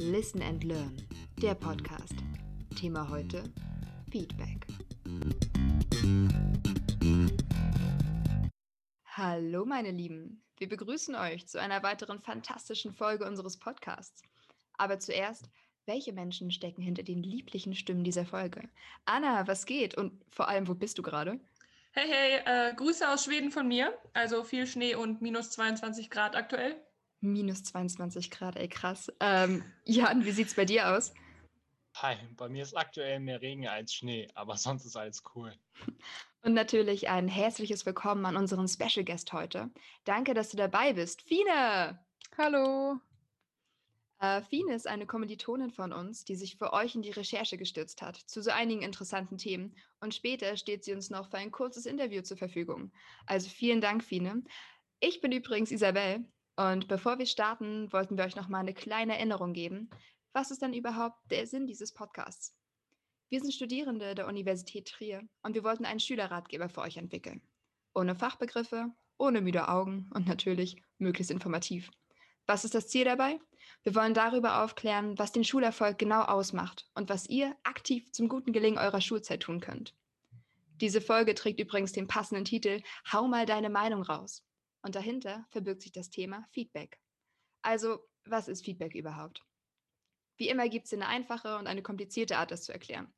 Listen and Learn, der Podcast. Thema heute: Feedback. Hallo, meine Lieben. Wir begrüßen euch zu einer weiteren fantastischen Folge unseres Podcasts. Aber zuerst, welche Menschen stecken hinter den lieblichen Stimmen dieser Folge? Anna, was geht? Und vor allem, wo bist du gerade? Hey, hey, äh, Grüße aus Schweden von mir. Also viel Schnee und minus 22 Grad aktuell. Minus 22 Grad, ey krass. Ähm, Jan, wie sieht's bei dir aus? Hi, bei mir ist aktuell mehr Regen als Schnee, aber sonst ist alles cool. Und natürlich ein herzliches Willkommen an unseren Special Guest heute. Danke, dass du dabei bist. Fine! Hallo! Äh, Fine ist eine Kommilitonin von uns, die sich für euch in die Recherche gestürzt hat, zu so einigen interessanten Themen. Und später steht sie uns noch für ein kurzes Interview zur Verfügung. Also vielen Dank, Fine. Ich bin übrigens Isabel. Und bevor wir starten, wollten wir euch noch mal eine kleine Erinnerung geben. Was ist denn überhaupt der Sinn dieses Podcasts? Wir sind Studierende der Universität Trier und wir wollten einen Schülerratgeber für euch entwickeln. Ohne Fachbegriffe, ohne müde Augen und natürlich möglichst informativ. Was ist das Ziel dabei? Wir wollen darüber aufklären, was den Schulerfolg genau ausmacht und was ihr aktiv zum guten Gelingen eurer Schulzeit tun könnt. Diese Folge trägt übrigens den passenden Titel Hau mal deine Meinung raus. Und dahinter verbirgt sich das Thema Feedback. Also, was ist Feedback überhaupt? Wie immer gibt es eine einfache und eine komplizierte Art, das zu erklären.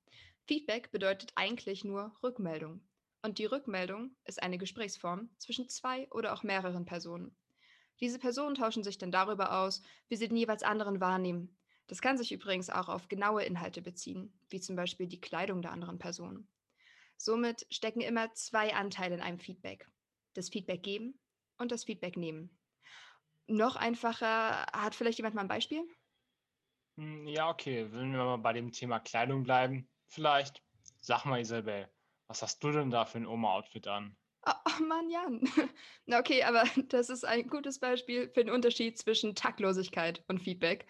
Feedback bedeutet eigentlich nur Rückmeldung. Und die Rückmeldung ist eine Gesprächsform zwischen zwei oder auch mehreren Personen. Diese Personen tauschen sich dann darüber aus, wie sie den jeweils anderen wahrnehmen. Das kann sich übrigens auch auf genaue Inhalte beziehen, wie zum Beispiel die Kleidung der anderen Person. Somit stecken immer zwei Anteile in einem Feedback. Das Feedback geben und das Feedback nehmen. Noch einfacher, hat vielleicht jemand mal ein Beispiel? Hm, ja, okay, wenn wir mal bei dem Thema Kleidung bleiben, vielleicht, sag mal Isabel, was hast du denn da für ein Oma-Outfit an? Oh, oh Mann, Jan. Na okay, aber das ist ein gutes Beispiel für den Unterschied zwischen Taktlosigkeit und Feedback.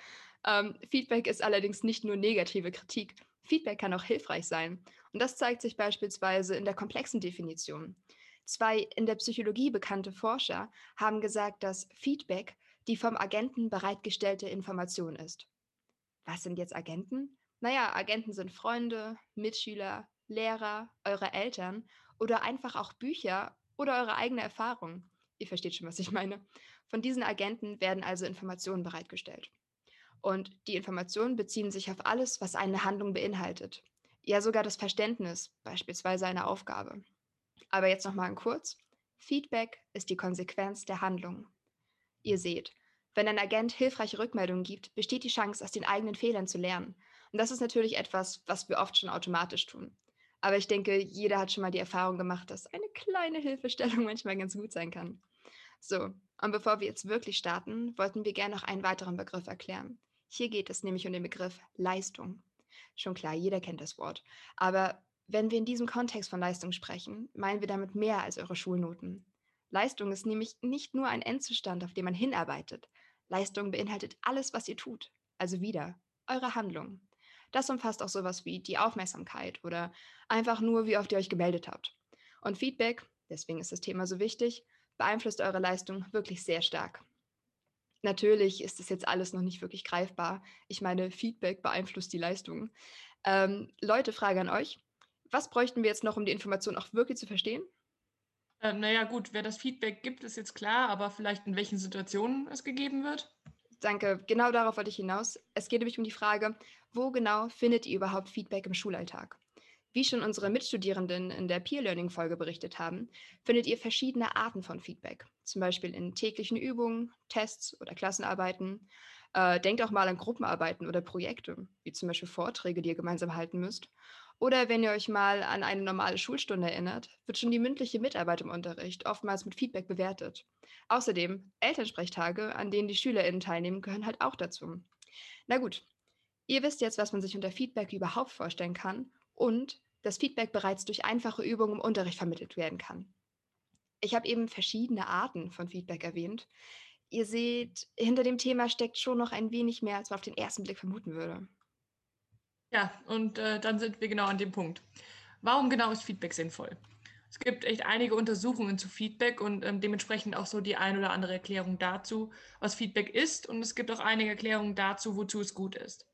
Ähm, Feedback ist allerdings nicht nur negative Kritik. Feedback kann auch hilfreich sein. Und das zeigt sich beispielsweise in der komplexen Definition. Zwei in der Psychologie bekannte Forscher haben gesagt, dass Feedback die vom Agenten bereitgestellte Information ist. Was sind jetzt Agenten? Naja, Agenten sind Freunde, Mitschüler, Lehrer, eure Eltern oder einfach auch Bücher oder eure eigene Erfahrung. Ihr versteht schon, was ich meine. Von diesen Agenten werden also Informationen bereitgestellt. Und die Informationen beziehen sich auf alles, was eine Handlung beinhaltet. Ja, sogar das Verständnis, beispielsweise eine Aufgabe. Aber jetzt noch mal kurz. Feedback ist die Konsequenz der Handlung. Ihr seht, wenn ein Agent hilfreiche Rückmeldungen gibt, besteht die Chance, aus den eigenen Fehlern zu lernen. Und das ist natürlich etwas, was wir oft schon automatisch tun. Aber ich denke, jeder hat schon mal die Erfahrung gemacht, dass eine kleine Hilfestellung manchmal ganz gut sein kann. So, und bevor wir jetzt wirklich starten, wollten wir gerne noch einen weiteren Begriff erklären. Hier geht es nämlich um den Begriff Leistung. Schon klar, jeder kennt das Wort. Aber wenn wir in diesem Kontext von Leistung sprechen, meinen wir damit mehr als eure Schulnoten. Leistung ist nämlich nicht nur ein Endzustand, auf den man hinarbeitet. Leistung beinhaltet alles, was ihr tut, also wieder eure Handlung. Das umfasst auch sowas wie die Aufmerksamkeit oder einfach nur, wie oft ihr euch gemeldet habt. Und Feedback, deswegen ist das Thema so wichtig, beeinflusst eure Leistung wirklich sehr stark. Natürlich ist das jetzt alles noch nicht wirklich greifbar. Ich meine, Feedback beeinflusst die Leistung. Ähm, Leute, Frage an euch. Was bräuchten wir jetzt noch, um die Information auch wirklich zu verstehen? Ähm, naja, gut, wer das Feedback gibt, ist jetzt klar, aber vielleicht in welchen Situationen es gegeben wird? Danke, genau darauf wollte ich hinaus. Es geht nämlich um die Frage, wo genau findet ihr überhaupt Feedback im Schulalltag? Wie schon unsere Mitstudierenden in der Peer-Learning-Folge berichtet haben, findet ihr verschiedene Arten von Feedback, zum Beispiel in täglichen Übungen, Tests oder Klassenarbeiten. Äh, denkt auch mal an Gruppenarbeiten oder Projekte, wie zum Beispiel Vorträge, die ihr gemeinsam halten müsst. Oder wenn ihr euch mal an eine normale Schulstunde erinnert, wird schon die mündliche Mitarbeit im Unterricht oftmals mit Feedback bewertet. Außerdem, Elternsprechtage, an denen die SchülerInnen teilnehmen, gehören halt auch dazu. Na gut, ihr wisst jetzt, was man sich unter Feedback überhaupt vorstellen kann und dass Feedback bereits durch einfache Übungen im Unterricht vermittelt werden kann. Ich habe eben verschiedene Arten von Feedback erwähnt. Ihr seht, hinter dem Thema steckt schon noch ein wenig mehr, als man auf den ersten Blick vermuten würde. Ja, und äh, dann sind wir genau an dem Punkt. Warum genau ist Feedback sinnvoll? Es gibt echt einige Untersuchungen zu Feedback und ähm, dementsprechend auch so die ein oder andere Erklärung dazu, was Feedback ist. Und es gibt auch einige Erklärungen dazu, wozu es gut ist.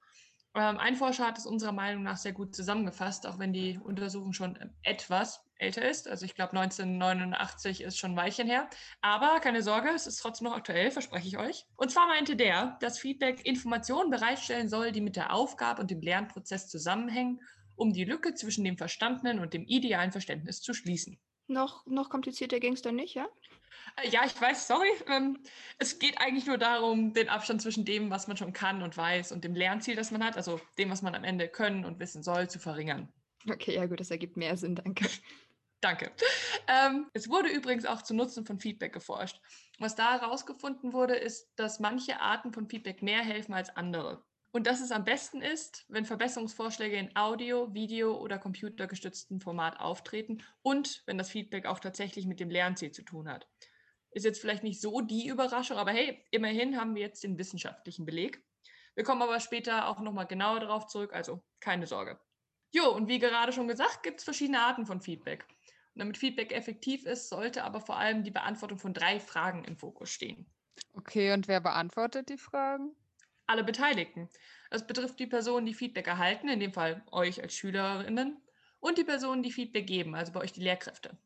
Ähm, ein Forscher hat es unserer Meinung nach sehr gut zusammengefasst, auch wenn die Untersuchung schon ähm, etwas älter ist. Also ich glaube 1989 ist schon ein Weilchen her. Aber keine Sorge, es ist trotzdem noch aktuell, verspreche ich euch. Und zwar meinte der, dass Feedback Informationen bereitstellen soll, die mit der Aufgabe und dem Lernprozess zusammenhängen, um die Lücke zwischen dem verstandenen und dem idealen Verständnis zu schließen. Noch, noch komplizierter ging es dann nicht, ja? Äh, ja, ich weiß, sorry. Ähm, es geht eigentlich nur darum, den Abstand zwischen dem, was man schon kann und weiß, und dem Lernziel, das man hat, also dem, was man am Ende können und wissen soll, zu verringern. Okay, ja gut, das ergibt mehr Sinn, danke. Danke. Ähm, es wurde übrigens auch zu Nutzen von Feedback geforscht. Was da herausgefunden wurde, ist, dass manche Arten von Feedback mehr helfen als andere. Und dass es am besten ist, wenn Verbesserungsvorschläge in Audio, Video oder computergestützten Format auftreten und wenn das Feedback auch tatsächlich mit dem Lernziel zu tun hat. Ist jetzt vielleicht nicht so die Überraschung, aber hey, immerhin haben wir jetzt den wissenschaftlichen Beleg. Wir kommen aber später auch nochmal genauer darauf zurück, also keine Sorge. Jo, und wie gerade schon gesagt, gibt es verschiedene Arten von Feedback. Und damit Feedback effektiv ist, sollte aber vor allem die Beantwortung von drei Fragen im Fokus stehen. Okay, und wer beantwortet die Fragen? Alle Beteiligten. Das betrifft die Personen, die Feedback erhalten, in dem Fall euch als Schülerinnen, und die Personen, die Feedback geben, also bei euch die Lehrkräfte.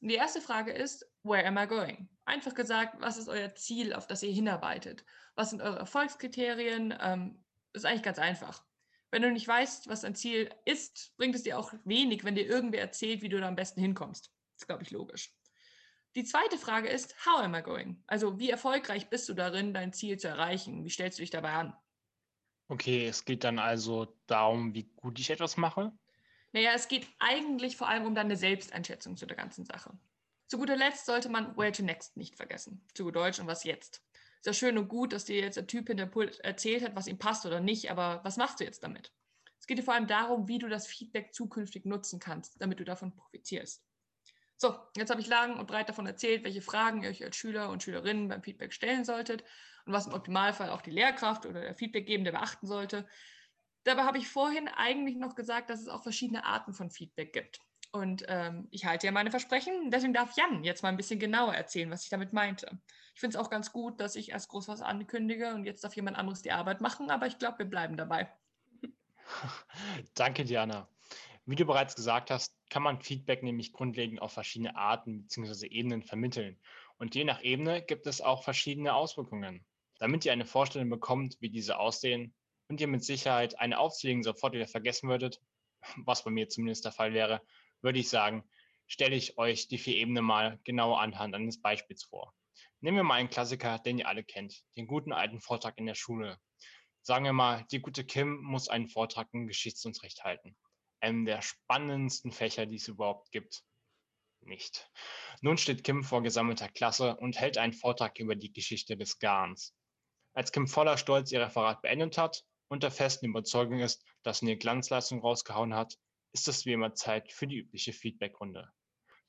Und die erste Frage ist, where am I going? Einfach gesagt, was ist euer Ziel, auf das ihr hinarbeitet? Was sind eure Erfolgskriterien? Ähm, ist eigentlich ganz einfach. Wenn du nicht weißt, was dein Ziel ist, bringt es dir auch wenig, wenn dir irgendwer erzählt, wie du da am besten hinkommst. Das ist, glaube ich, logisch. Die zweite Frage ist, how am I going? Also, wie erfolgreich bist du darin, dein Ziel zu erreichen? Wie stellst du dich dabei an? Okay, es geht dann also darum, wie gut ich etwas mache. Naja, es geht eigentlich vor allem um deine Selbsteinschätzung zu der ganzen Sache. Zu guter Letzt sollte man Where to Next nicht vergessen. Zu gut Deutsch und was jetzt. Ist ja schön und gut, dass dir jetzt der Typ hinter Pult erzählt hat, was ihm passt oder nicht, aber was machst du jetzt damit? Es geht dir vor allem darum, wie du das Feedback zukünftig nutzen kannst, damit du davon profitierst. So, jetzt habe ich lang und breit davon erzählt, welche Fragen ihr euch als Schüler und Schülerinnen beim Feedback stellen solltet und was im Optimalfall auch die Lehrkraft oder der Feedbackgebende beachten sollte. Dabei habe ich vorhin eigentlich noch gesagt, dass es auch verschiedene Arten von Feedback gibt. Und ähm, ich halte ja meine Versprechen. Deswegen darf Jan jetzt mal ein bisschen genauer erzählen, was ich damit meinte. Ich finde es auch ganz gut, dass ich erst groß was ankündige und jetzt darf jemand anderes die Arbeit machen, aber ich glaube, wir bleiben dabei. Danke, Diana. Wie du bereits gesagt hast, kann man Feedback nämlich grundlegend auf verschiedene Arten bzw. Ebenen vermitteln. Und je nach Ebene gibt es auch verschiedene Auswirkungen. Damit ihr eine Vorstellung bekommt, wie diese aussehen, und ihr mit Sicherheit eine aufzulegen sofort wieder vergessen würdet, was bei mir zumindest der Fall wäre, würde ich sagen, stelle ich euch die vier Ebenen mal genau anhand eines Beispiels vor. Nehmen wir mal einen Klassiker, den ihr alle kennt, den guten alten Vortrag in der Schule. Sagen wir mal, die gute Kim muss einen Vortrag im Geschichtsunterricht halten. Einem der spannendsten Fächer, die es überhaupt gibt. Nicht. Nun steht Kim vor gesammelter Klasse und hält einen Vortrag über die Geschichte des Garns. Als Kim voller Stolz ihr Referat beendet hat und der festen Überzeugung ist, dass sie eine Glanzleistung rausgehauen hat, ist es wie immer Zeit für die übliche Feedbackrunde.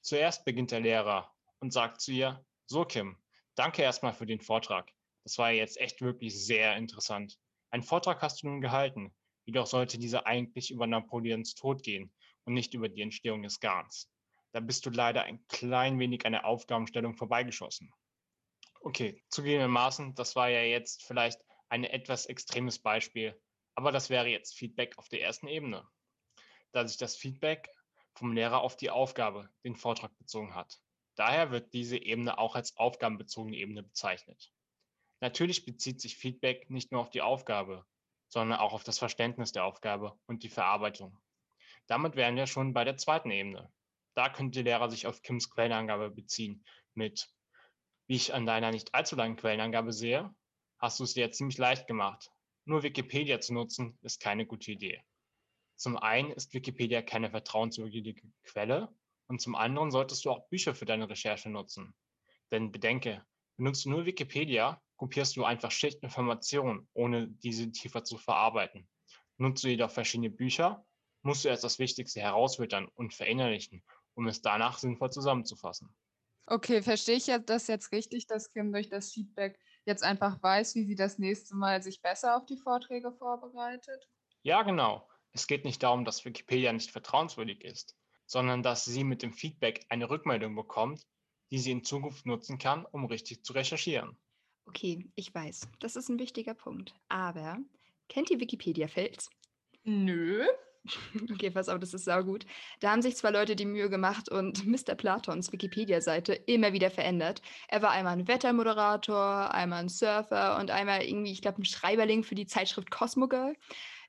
Zuerst beginnt der Lehrer und sagt zu ihr, so Kim, danke erstmal für den Vortrag. Das war jetzt echt wirklich sehr interessant. Ein Vortrag hast du nun gehalten, jedoch sollte dieser eigentlich über Napoleons Tod gehen und nicht über die Entstehung des Garns. Da bist du leider ein klein wenig an der Aufgabenstellung vorbeigeschossen. Okay, zugegebenermaßen, das war ja jetzt vielleicht ein etwas extremes Beispiel, aber das wäre jetzt Feedback auf der ersten Ebene da sich das Feedback vom Lehrer auf die Aufgabe, den Vortrag bezogen hat. Daher wird diese Ebene auch als aufgabenbezogene Ebene bezeichnet. Natürlich bezieht sich Feedback nicht nur auf die Aufgabe, sondern auch auf das Verständnis der Aufgabe und die Verarbeitung. Damit wären wir schon bei der zweiten Ebene. Da könnte der Lehrer sich auf Kims Quellenangabe beziehen mit, wie ich an deiner nicht allzu langen Quellenangabe sehe, hast du es dir ziemlich leicht gemacht. Nur Wikipedia zu nutzen, ist keine gute Idee. Zum einen ist Wikipedia keine vertrauenswürdige Quelle und zum anderen solltest du auch Bücher für deine Recherche nutzen. Denn bedenke, benutzt du nur Wikipedia, kopierst du einfach schlicht Informationen, ohne diese tiefer zu verarbeiten. Nutzt du jedoch verschiedene Bücher, musst du erst das Wichtigste herausfiltern und verinnerlichen, um es danach sinnvoll zusammenzufassen. Okay, verstehe ich das jetzt richtig, dass Kim durch das Feedback jetzt einfach weiß, wie sie das nächste Mal sich besser auf die Vorträge vorbereitet? Ja, genau. Es geht nicht darum, dass Wikipedia nicht vertrauenswürdig ist, sondern dass sie mit dem Feedback eine Rückmeldung bekommt, die sie in Zukunft nutzen kann, um richtig zu recherchieren. Okay, ich weiß, das ist ein wichtiger Punkt. Aber kennt ihr Wikipedia-Fails? Nö. Okay, pass auf, das ist saugut. Da haben sich zwei Leute die Mühe gemacht und Mr. Platons Wikipedia-Seite immer wieder verändert. Er war einmal ein Wettermoderator, einmal ein Surfer und einmal irgendwie, ich glaube, ein Schreiberling für die Zeitschrift Cosmogirl.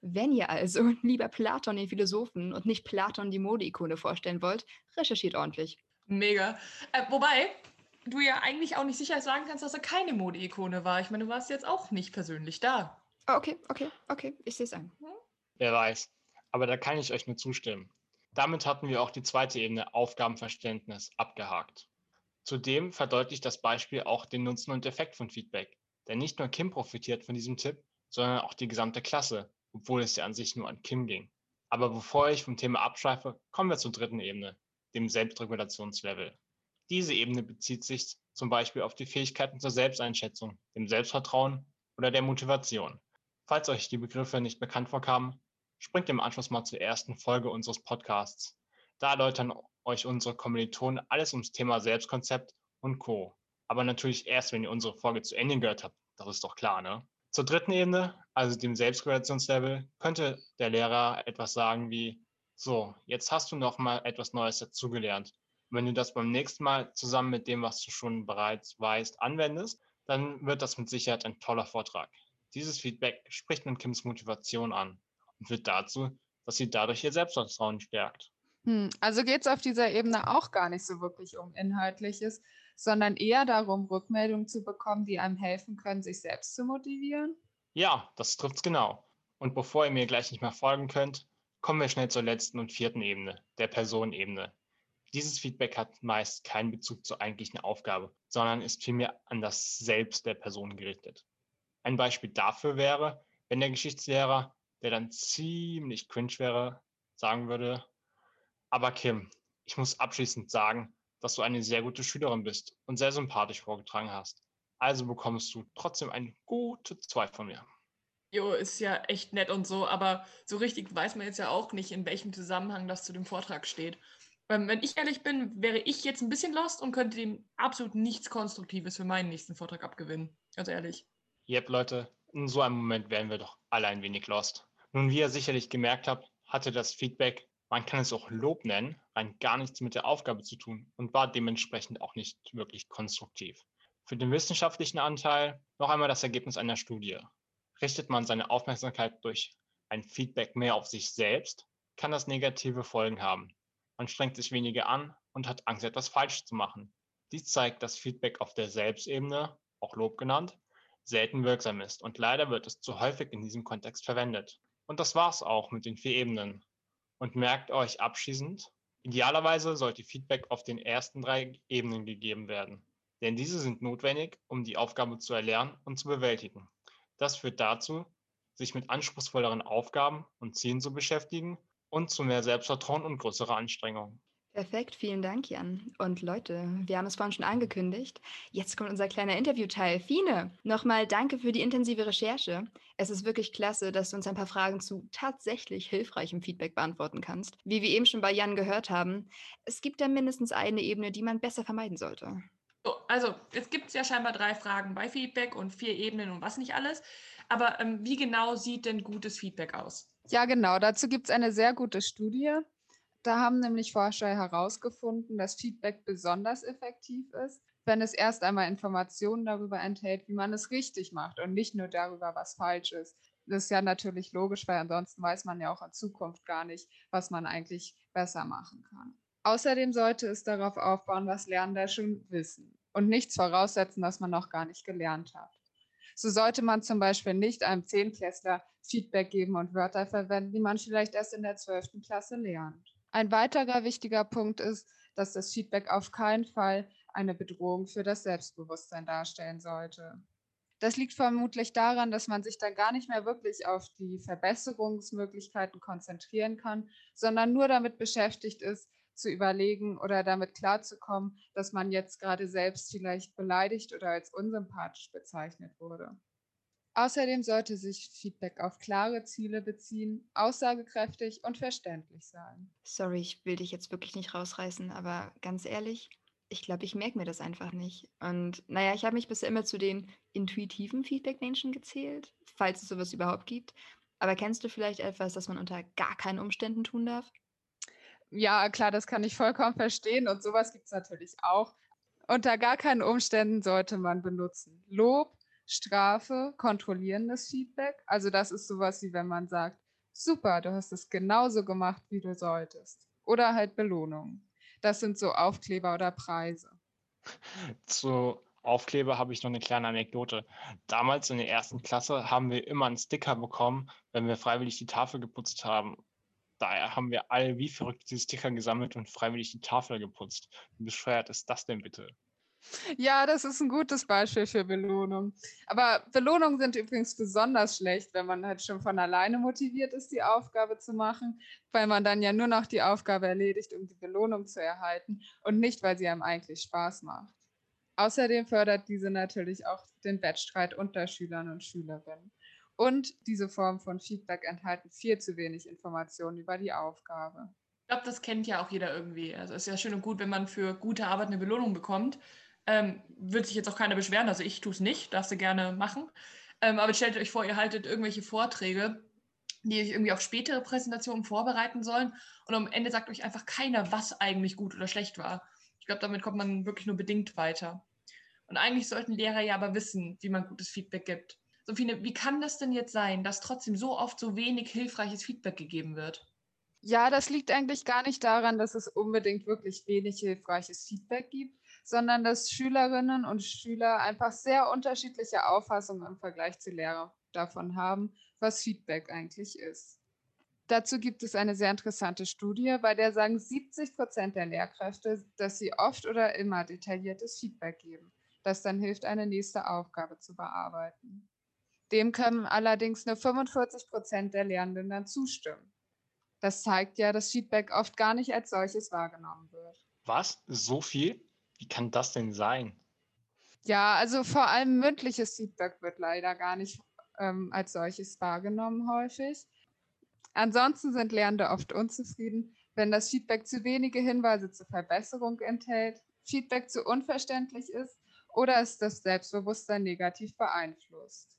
Wenn ihr also lieber Platon den Philosophen und nicht Platon die Modeikone vorstellen wollt, recherchiert ordentlich. Mega. Äh, wobei du ja eigentlich auch nicht sicher sagen kannst, dass er keine Modeikone war. Ich meine, du warst jetzt auch nicht persönlich da. Oh, okay, okay, okay, ich sehe es ein. Wer weiß. Aber da kann ich euch nur zustimmen. Damit hatten wir auch die zweite Ebene Aufgabenverständnis abgehakt. Zudem verdeutlicht das Beispiel auch den Nutzen und Effekt von Feedback. Denn nicht nur Kim profitiert von diesem Tipp, sondern auch die gesamte Klasse, obwohl es ja an sich nur an Kim ging. Aber bevor ich vom Thema abschweife, kommen wir zur dritten Ebene, dem Selbstregulationslevel. Diese Ebene bezieht sich zum Beispiel auf die Fähigkeiten zur Selbsteinschätzung, dem Selbstvertrauen oder der Motivation. Falls euch die Begriffe nicht bekannt vorkamen, springt im Anschluss mal zur ersten Folge unseres Podcasts. Da erläutern euch unsere Kommilitonen alles ums Thema Selbstkonzept und Co. Aber natürlich erst, wenn ihr unsere Folge zu Ende gehört habt. Das ist doch klar, ne? Zur dritten Ebene, also dem Selbstregulationslevel, könnte der Lehrer etwas sagen wie, so, jetzt hast du noch mal etwas Neues dazugelernt. wenn du das beim nächsten Mal zusammen mit dem, was du schon bereits weißt, anwendest, dann wird das mit Sicherheit ein toller Vortrag. Dieses Feedback spricht mit Kims Motivation an und führt dazu, dass sie dadurch ihr Selbstvertrauen stärkt. Hm, also geht es auf dieser Ebene auch gar nicht so wirklich um Inhaltliches, sondern eher darum, Rückmeldungen zu bekommen, die einem helfen können, sich selbst zu motivieren? Ja, das trifft es genau. Und bevor ihr mir gleich nicht mehr folgen könnt, kommen wir schnell zur letzten und vierten Ebene, der Personenebene. Dieses Feedback hat meist keinen Bezug zur eigentlichen Aufgabe, sondern ist vielmehr an das Selbst der Person gerichtet. Ein Beispiel dafür wäre, wenn der Geschichtslehrer der dann ziemlich cringe wäre, sagen würde, aber Kim, ich muss abschließend sagen, dass du eine sehr gute Schülerin bist und sehr sympathisch vorgetragen hast. Also bekommst du trotzdem eine gute 2 von mir. Jo, ist ja echt nett und so, aber so richtig weiß man jetzt ja auch nicht, in welchem Zusammenhang das zu dem Vortrag steht. Ähm, wenn ich ehrlich bin, wäre ich jetzt ein bisschen lost und könnte dem absolut nichts Konstruktives für meinen nächsten Vortrag abgewinnen. Ganz ehrlich. Yep, Leute, in so einem Moment wären wir doch alle ein wenig lost. Nun, wie ihr sicherlich gemerkt habt, hatte das Feedback, man kann es auch Lob nennen, rein gar nichts mit der Aufgabe zu tun und war dementsprechend auch nicht wirklich konstruktiv. Für den wissenschaftlichen Anteil noch einmal das Ergebnis einer Studie. Richtet man seine Aufmerksamkeit durch ein Feedback mehr auf sich selbst, kann das negative Folgen haben. Man strengt sich weniger an und hat Angst, etwas falsch zu machen. Dies zeigt, dass Feedback auf der Selbstebene, auch Lob genannt, selten wirksam ist und leider wird es zu häufig in diesem Kontext verwendet. Und das war's auch mit den vier Ebenen. Und merkt euch abschließend, idealerweise sollte Feedback auf den ersten drei Ebenen gegeben werden. Denn diese sind notwendig, um die Aufgabe zu erlernen und zu bewältigen. Das führt dazu, sich mit anspruchsvolleren Aufgaben und Zielen zu beschäftigen und zu mehr Selbstvertrauen und größerer Anstrengung. Perfekt, vielen Dank, Jan. Und Leute, wir haben es vorhin schon angekündigt. Jetzt kommt unser kleiner Interviewteil. Fine, nochmal danke für die intensive Recherche. Es ist wirklich klasse, dass du uns ein paar Fragen zu tatsächlich hilfreichem Feedback beantworten kannst. Wie wir eben schon bei Jan gehört haben, es gibt da mindestens eine Ebene, die man besser vermeiden sollte. So, also, es gibt ja scheinbar drei Fragen bei Feedback und vier Ebenen und was nicht alles. Aber ähm, wie genau sieht denn gutes Feedback aus? Ja, genau. Dazu gibt es eine sehr gute Studie. Da haben nämlich Forscher herausgefunden, dass Feedback besonders effektiv ist, wenn es erst einmal Informationen darüber enthält, wie man es richtig macht und nicht nur darüber, was falsch ist. Das ist ja natürlich logisch, weil ansonsten weiß man ja auch in Zukunft gar nicht, was man eigentlich besser machen kann. Außerdem sollte es darauf aufbauen, was Lernende schon wissen und nichts voraussetzen, was man noch gar nicht gelernt hat. So sollte man zum Beispiel nicht einem Zehnklässler Feedback geben und Wörter verwenden, die man vielleicht erst in der zwölften Klasse lernt. Ein weiterer wichtiger Punkt ist, dass das Feedback auf keinen Fall eine Bedrohung für das Selbstbewusstsein darstellen sollte. Das liegt vermutlich daran, dass man sich dann gar nicht mehr wirklich auf die Verbesserungsmöglichkeiten konzentrieren kann, sondern nur damit beschäftigt ist, zu überlegen oder damit klarzukommen, dass man jetzt gerade selbst vielleicht beleidigt oder als unsympathisch bezeichnet wurde. Außerdem sollte sich Feedback auf klare Ziele beziehen, aussagekräftig und verständlich sein. Sorry, ich will dich jetzt wirklich nicht rausreißen, aber ganz ehrlich, ich glaube, ich merke mir das einfach nicht. Und naja, ich habe mich bisher immer zu den intuitiven Feedback-Menschen gezählt, falls es sowas überhaupt gibt. Aber kennst du vielleicht etwas, das man unter gar keinen Umständen tun darf? Ja, klar, das kann ich vollkommen verstehen und sowas gibt es natürlich auch. Unter gar keinen Umständen sollte man benutzen Lob, Strafe, kontrollierendes Feedback. Also das ist sowas wie wenn man sagt, super, du hast es genauso gemacht, wie du solltest. Oder halt Belohnung. Das sind so Aufkleber oder Preise. Zu Aufkleber habe ich noch eine kleine Anekdote. Damals in der ersten Klasse haben wir immer einen Sticker bekommen, wenn wir freiwillig die Tafel geputzt haben. Daher haben wir alle wie verrückt diese Sticker gesammelt und freiwillig die Tafel geputzt. Wie bescheuert ist das denn bitte? Ja, das ist ein gutes Beispiel für Belohnung. Aber Belohnungen sind übrigens besonders schlecht, wenn man halt schon von alleine motiviert ist, die Aufgabe zu machen, weil man dann ja nur noch die Aufgabe erledigt, um die Belohnung zu erhalten und nicht, weil sie einem eigentlich Spaß macht. Außerdem fördert diese natürlich auch den Wettstreit unter Schülern und Schülerinnen. Und diese Form von Feedback enthalten viel zu wenig Informationen über die Aufgabe. Ich glaube, das kennt ja auch jeder irgendwie. Also es ist ja schön und gut, wenn man für gute Arbeit eine Belohnung bekommt. Ähm, wird sich jetzt auch keiner beschweren, also ich tue es nicht, darfst du gerne machen. Ähm, aber stellt euch vor, ihr haltet irgendwelche Vorträge, die euch irgendwie auf spätere Präsentationen vorbereiten sollen und am Ende sagt euch einfach keiner, was eigentlich gut oder schlecht war. Ich glaube, damit kommt man wirklich nur bedingt weiter. Und eigentlich sollten Lehrer ja aber wissen, wie man gutes Feedback gibt. Sophie, wie kann das denn jetzt sein, dass trotzdem so oft so wenig hilfreiches Feedback gegeben wird? Ja, das liegt eigentlich gar nicht daran, dass es unbedingt wirklich wenig hilfreiches Feedback gibt, sondern dass Schülerinnen und Schüler einfach sehr unterschiedliche Auffassungen im Vergleich zu Lehrer davon haben, was Feedback eigentlich ist. Dazu gibt es eine sehr interessante Studie, bei der sagen 70 Prozent der Lehrkräfte, dass sie oft oder immer detailliertes Feedback geben, das dann hilft, eine nächste Aufgabe zu bearbeiten. Dem können allerdings nur 45 Prozent der Lehrenden dann zustimmen. Das zeigt ja, dass Feedback oft gar nicht als solches wahrgenommen wird. Was? So viel? Wie kann das denn sein? Ja, also vor allem mündliches Feedback wird leider gar nicht ähm, als solches wahrgenommen häufig. Ansonsten sind Lernende oft unzufrieden, wenn das Feedback zu wenige Hinweise zur Verbesserung enthält, Feedback zu unverständlich ist oder es das Selbstbewusstsein negativ beeinflusst.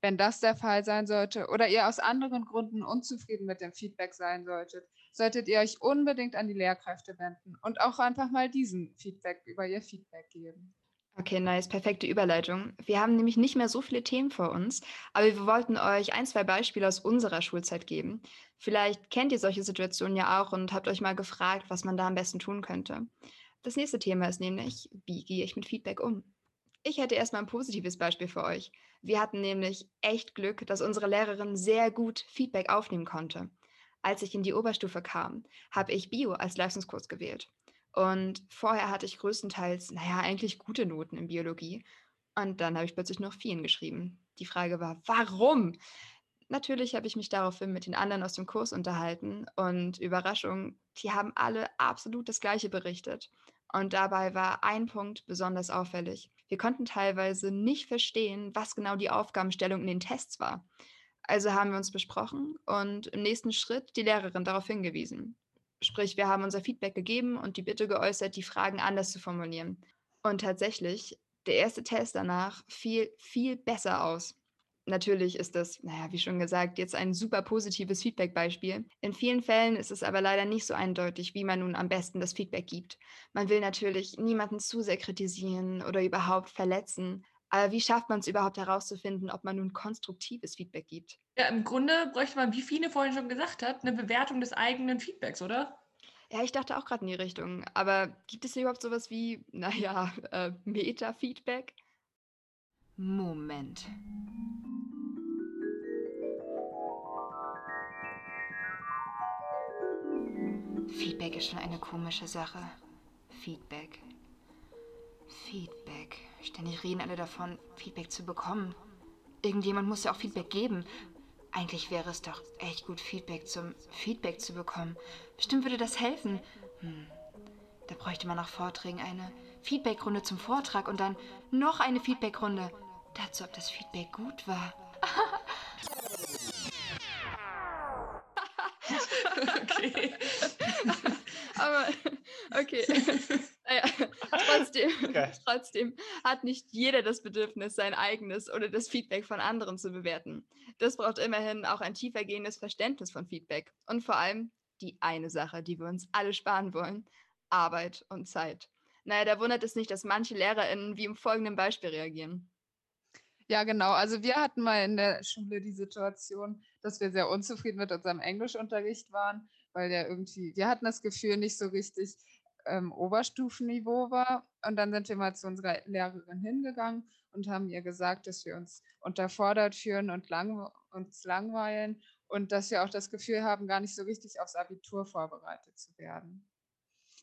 Wenn das der Fall sein sollte oder ihr aus anderen Gründen unzufrieden mit dem Feedback sein solltet, solltet ihr euch unbedingt an die Lehrkräfte wenden und auch einfach mal diesen Feedback über ihr Feedback geben. Okay, nice, perfekte Überleitung. Wir haben nämlich nicht mehr so viele Themen vor uns, aber wir wollten euch ein, zwei Beispiele aus unserer Schulzeit geben. Vielleicht kennt ihr solche Situationen ja auch und habt euch mal gefragt, was man da am besten tun könnte. Das nächste Thema ist nämlich, wie gehe ich mit Feedback um? Ich hätte erstmal ein positives Beispiel für euch. Wir hatten nämlich echt Glück, dass unsere Lehrerin sehr gut Feedback aufnehmen konnte als ich in die Oberstufe kam, habe ich Bio als Leistungskurs gewählt. Und vorher hatte ich größtenteils, naja, eigentlich gute Noten in Biologie. Und dann habe ich plötzlich noch Vieren geschrieben. Die Frage war, warum? Natürlich habe ich mich daraufhin mit den anderen aus dem Kurs unterhalten und Überraschung, die haben alle absolut das Gleiche berichtet. Und dabei war ein Punkt besonders auffällig. Wir konnten teilweise nicht verstehen, was genau die Aufgabenstellung in den Tests war. Also haben wir uns besprochen und im nächsten Schritt die Lehrerin darauf hingewiesen. Sprich, wir haben unser Feedback gegeben und die Bitte geäußert, die Fragen anders zu formulieren. Und tatsächlich, der erste Test danach fiel viel besser aus. Natürlich ist das, naja, wie schon gesagt, jetzt ein super positives Feedback-Beispiel. In vielen Fällen ist es aber leider nicht so eindeutig, wie man nun am besten das Feedback gibt. Man will natürlich niemanden zu sehr kritisieren oder überhaupt verletzen. Aber wie schafft man es überhaupt herauszufinden, ob man nun konstruktives Feedback gibt? Ja, im Grunde bräuchte man, wie Fine vorhin schon gesagt hat, eine Bewertung des eigenen Feedbacks, oder? Ja, ich dachte auch gerade in die Richtung. Aber gibt es hier überhaupt sowas wie, naja, äh, Meta-Feedback? Moment. Feedback ist schon eine komische Sache. Feedback. Feedback. Ständig reden alle davon, Feedback zu bekommen. Irgendjemand muss ja auch Feedback geben. Eigentlich wäre es doch echt gut, Feedback zum Feedback zu bekommen. Bestimmt würde das helfen. Hm. Da bräuchte man nach Vorträgen eine Feedbackrunde zum Vortrag und dann noch eine Feedbackrunde. dazu, ob das Feedback gut war. okay. naja, trotzdem, Okay. trotzdem hat nicht jeder das Bedürfnis, sein eigenes oder das Feedback von anderen zu bewerten. Das braucht immerhin auch ein tiefergehendes Verständnis von Feedback. Und vor allem die eine Sache, die wir uns alle sparen wollen: Arbeit und Zeit. Naja, da wundert es nicht, dass manche LehrerInnen wie im folgenden Beispiel reagieren. Ja, genau. Also wir hatten mal in der Schule die Situation, dass wir sehr unzufrieden mit unserem Englischunterricht waren, weil der irgendwie, wir hatten das Gefühl, nicht so richtig ähm, Oberstufenniveau war. Und dann sind wir mal zu unserer Lehrerin hingegangen und haben ihr gesagt, dass wir uns unterfordert fühlen und lang, uns langweilen und dass wir auch das Gefühl haben, gar nicht so richtig aufs Abitur vorbereitet zu werden.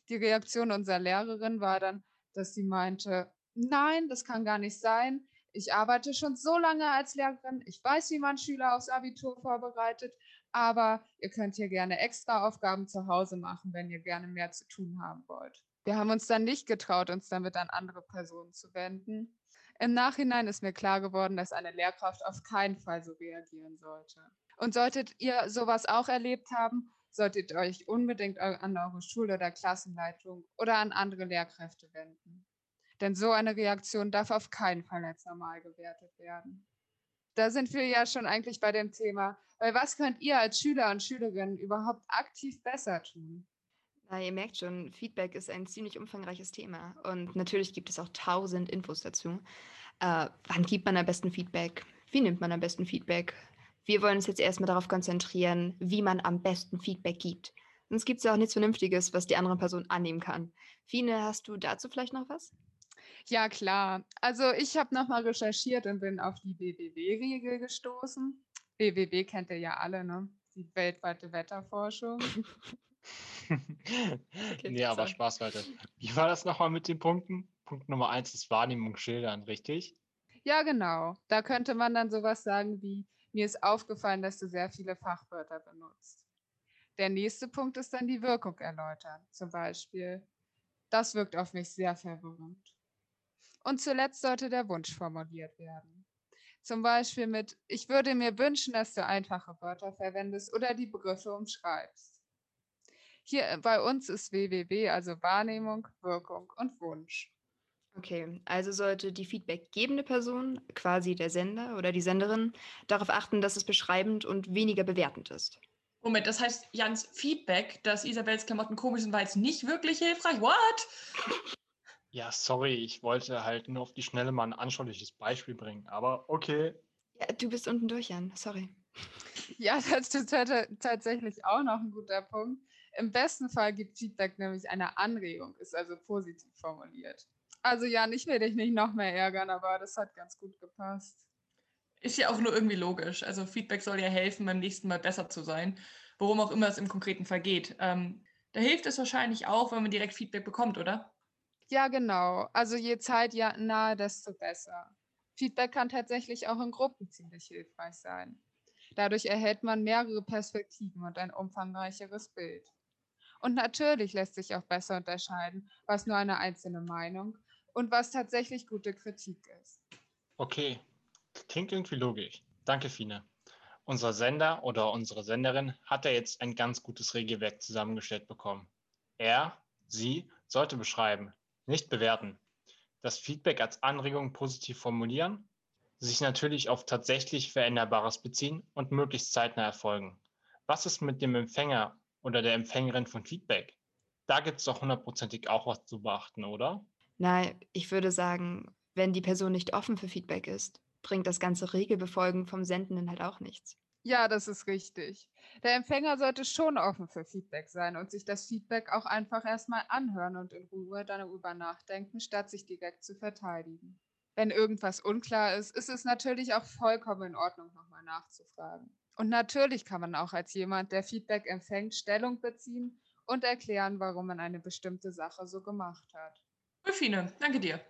Die Reaktion unserer Lehrerin war dann, dass sie meinte, nein, das kann gar nicht sein. Ich arbeite schon so lange als Lehrerin. Ich weiß, wie man Schüler aufs Abitur vorbereitet. Aber ihr könnt hier gerne extra Aufgaben zu Hause machen, wenn ihr gerne mehr zu tun haben wollt. Wir haben uns dann nicht getraut, uns damit an andere Personen zu wenden. Im Nachhinein ist mir klar geworden, dass eine Lehrkraft auf keinen Fall so reagieren sollte. Und solltet ihr sowas auch erlebt haben, solltet ihr euch unbedingt an eure Schule oder Klassenleitung oder an andere Lehrkräfte wenden. Denn so eine Reaktion darf auf keinen Fall als normal gewertet werden. Da sind wir ja schon eigentlich bei dem Thema, weil was könnt ihr als Schüler und Schülerinnen überhaupt aktiv besser tun? Na, ihr merkt schon, Feedback ist ein ziemlich umfangreiches Thema. Und natürlich gibt es auch tausend Infos dazu. Äh, wann gibt man am besten Feedback? Wie nimmt man am besten Feedback? Wir wollen uns jetzt erstmal darauf konzentrieren, wie man am besten Feedback gibt. Sonst gibt es ja auch nichts Vernünftiges, was die andere Person annehmen kann. Fine, hast du dazu vielleicht noch was? Ja, klar. Also ich habe nochmal recherchiert und bin auf die WWW-Regel gestoßen. WWW kennt ihr ja alle, ne? Die weltweite Wetterforschung. nee, aber. Spaß weiter. Wie war das nochmal mit den Punkten? Punkt Nummer eins ist Wahrnehmung schildern, richtig? Ja, genau. Da könnte man dann sowas sagen wie, mir ist aufgefallen, dass du sehr viele Fachwörter benutzt. Der nächste Punkt ist dann die Wirkung erläutern. Zum Beispiel, das wirkt auf mich sehr verwirrend. Und zuletzt sollte der Wunsch formuliert werden. Zum Beispiel mit, ich würde mir wünschen, dass du einfache Wörter verwendest oder die Begriffe umschreibst. Hier äh, bei uns ist WWW also Wahrnehmung, Wirkung und Wunsch. Okay, also sollte die feedbackgebende Person, quasi der Sender oder die Senderin, darauf achten, dass es beschreibend und weniger bewertend ist. Moment, das heißt, Jans Feedback, dass Isabels Klamotten komisch sind, war jetzt nicht wirklich hilfreich. What? Ja, sorry, ich wollte halt nur auf die Schnelle mal ein anschauliches Beispiel bringen, aber okay. Ja, du bist unten durch, Jan. Sorry. Ja, das ist tat- tatsächlich auch noch ein guter Punkt. Im besten Fall gibt Feedback nämlich eine Anregung, ist also positiv formuliert. Also Jan, ich will dich nicht noch mehr ärgern, aber das hat ganz gut gepasst. Ist ja auch nur irgendwie logisch. Also Feedback soll ja helfen, beim nächsten Mal besser zu sein, worum auch immer es im konkreten Fall geht. Ähm, da hilft es wahrscheinlich auch, wenn man direkt Feedback bekommt, oder? Ja, genau. Also je Zeit ja nahe, desto besser. Feedback kann tatsächlich auch in Gruppen ziemlich hilfreich sein. Dadurch erhält man mehrere Perspektiven und ein umfangreicheres Bild. Und natürlich lässt sich auch besser unterscheiden, was nur eine einzelne Meinung und was tatsächlich gute Kritik ist. Okay, klingt irgendwie logisch. Danke, Fine. Unser Sender oder unsere Senderin hat ja jetzt ein ganz gutes Regelwerk zusammengestellt bekommen. Er, sie sollte beschreiben, nicht bewerten. Das Feedback als Anregung positiv formulieren, sich natürlich auf tatsächlich Veränderbares beziehen und möglichst zeitnah erfolgen. Was ist mit dem Empfänger oder der Empfängerin von Feedback? Da gibt es doch hundertprozentig auch was zu beachten, oder? Na, ich würde sagen, wenn die Person nicht offen für Feedback ist, bringt das ganze Regelbefolgen vom Sendenden halt auch nichts. Ja, das ist richtig. Der Empfänger sollte schon offen für Feedback sein und sich das Feedback auch einfach erstmal anhören und in Ruhe darüber nachdenken, statt sich direkt zu verteidigen. Wenn irgendwas unklar ist, ist es natürlich auch vollkommen in Ordnung, nochmal nachzufragen. Und natürlich kann man auch als jemand, der Feedback empfängt, Stellung beziehen und erklären, warum man eine bestimmte Sache so gemacht hat. Cool, Fine, danke dir.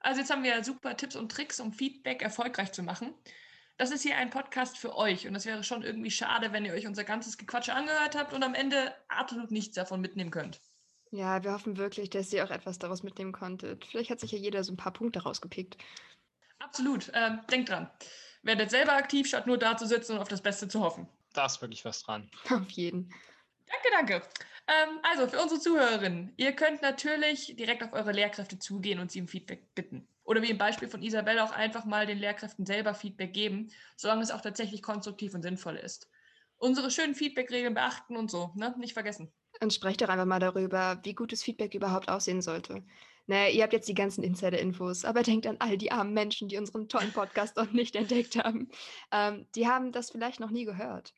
Also jetzt haben wir super Tipps und Tricks, um Feedback erfolgreich zu machen. Das ist hier ein Podcast für euch und es wäre schon irgendwie schade, wenn ihr euch unser ganzes Gequatsche angehört habt und am Ende absolut nichts davon mitnehmen könnt. Ja, wir hoffen wirklich, dass ihr auch etwas daraus mitnehmen konntet. Vielleicht hat sich ja jeder so ein paar Punkte rausgepickt. Absolut. Ähm, denkt dran. Werdet selber aktiv, statt nur da zu sitzen und auf das Beste zu hoffen. Da ist wirklich was dran. Auf jeden. Danke, danke. Ähm, also für unsere Zuhörerinnen, ihr könnt natürlich direkt auf eure Lehrkräfte zugehen und sie um Feedback bitten. Oder wie im Beispiel von Isabelle auch einfach mal den Lehrkräften selber Feedback geben, solange es auch tatsächlich konstruktiv und sinnvoll ist. Unsere schönen Feedback-Regeln beachten und so, ne? Nicht vergessen. Und sprecht doch einfach mal darüber, wie gutes Feedback überhaupt aussehen sollte. Naja, ihr habt jetzt die ganzen Insider-Infos, aber denkt an all die armen Menschen, die unseren tollen Podcast noch nicht entdeckt haben. Ähm, die haben das vielleicht noch nie gehört.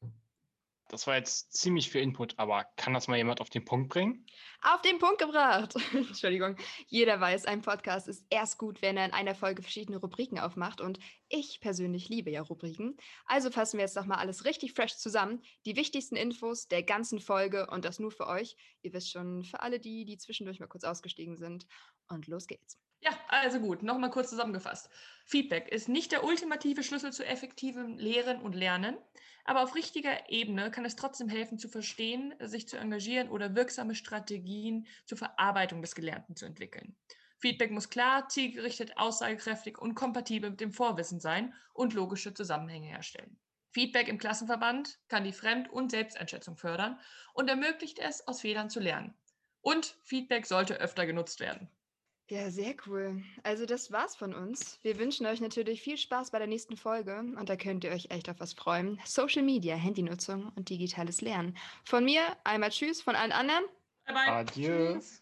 Das war jetzt ziemlich viel Input, aber kann das mal jemand auf den Punkt bringen? Auf den Punkt gebracht. Entschuldigung. Jeder weiß, ein Podcast ist erst gut, wenn er in einer Folge verschiedene Rubriken aufmacht. Und ich persönlich liebe ja Rubriken. Also fassen wir jetzt nochmal alles richtig fresh zusammen. Die wichtigsten Infos der ganzen Folge und das nur für euch. Ihr wisst schon, für alle die, die zwischendurch mal kurz ausgestiegen sind. Und los geht's. Ja, also gut, nochmal kurz zusammengefasst. Feedback ist nicht der ultimative Schlüssel zu effektivem Lehren und Lernen, aber auf richtiger Ebene kann es trotzdem helfen zu verstehen, sich zu engagieren oder wirksame Strategien zur Verarbeitung des Gelernten zu entwickeln. Feedback muss klar, zielgerichtet, aussagekräftig und kompatibel mit dem Vorwissen sein und logische Zusammenhänge herstellen. Feedback im Klassenverband kann die Fremd- und Selbsteinschätzung fördern und ermöglicht es, aus Fehlern zu lernen. Und Feedback sollte öfter genutzt werden. Ja, sehr cool. Also das war's von uns. Wir wünschen euch natürlich viel Spaß bei der nächsten Folge und da könnt ihr euch echt auf was freuen. Social Media, Handynutzung und digitales Lernen. Von mir einmal Tschüss, von allen anderen. Bye bye. Adieu. Tschüss.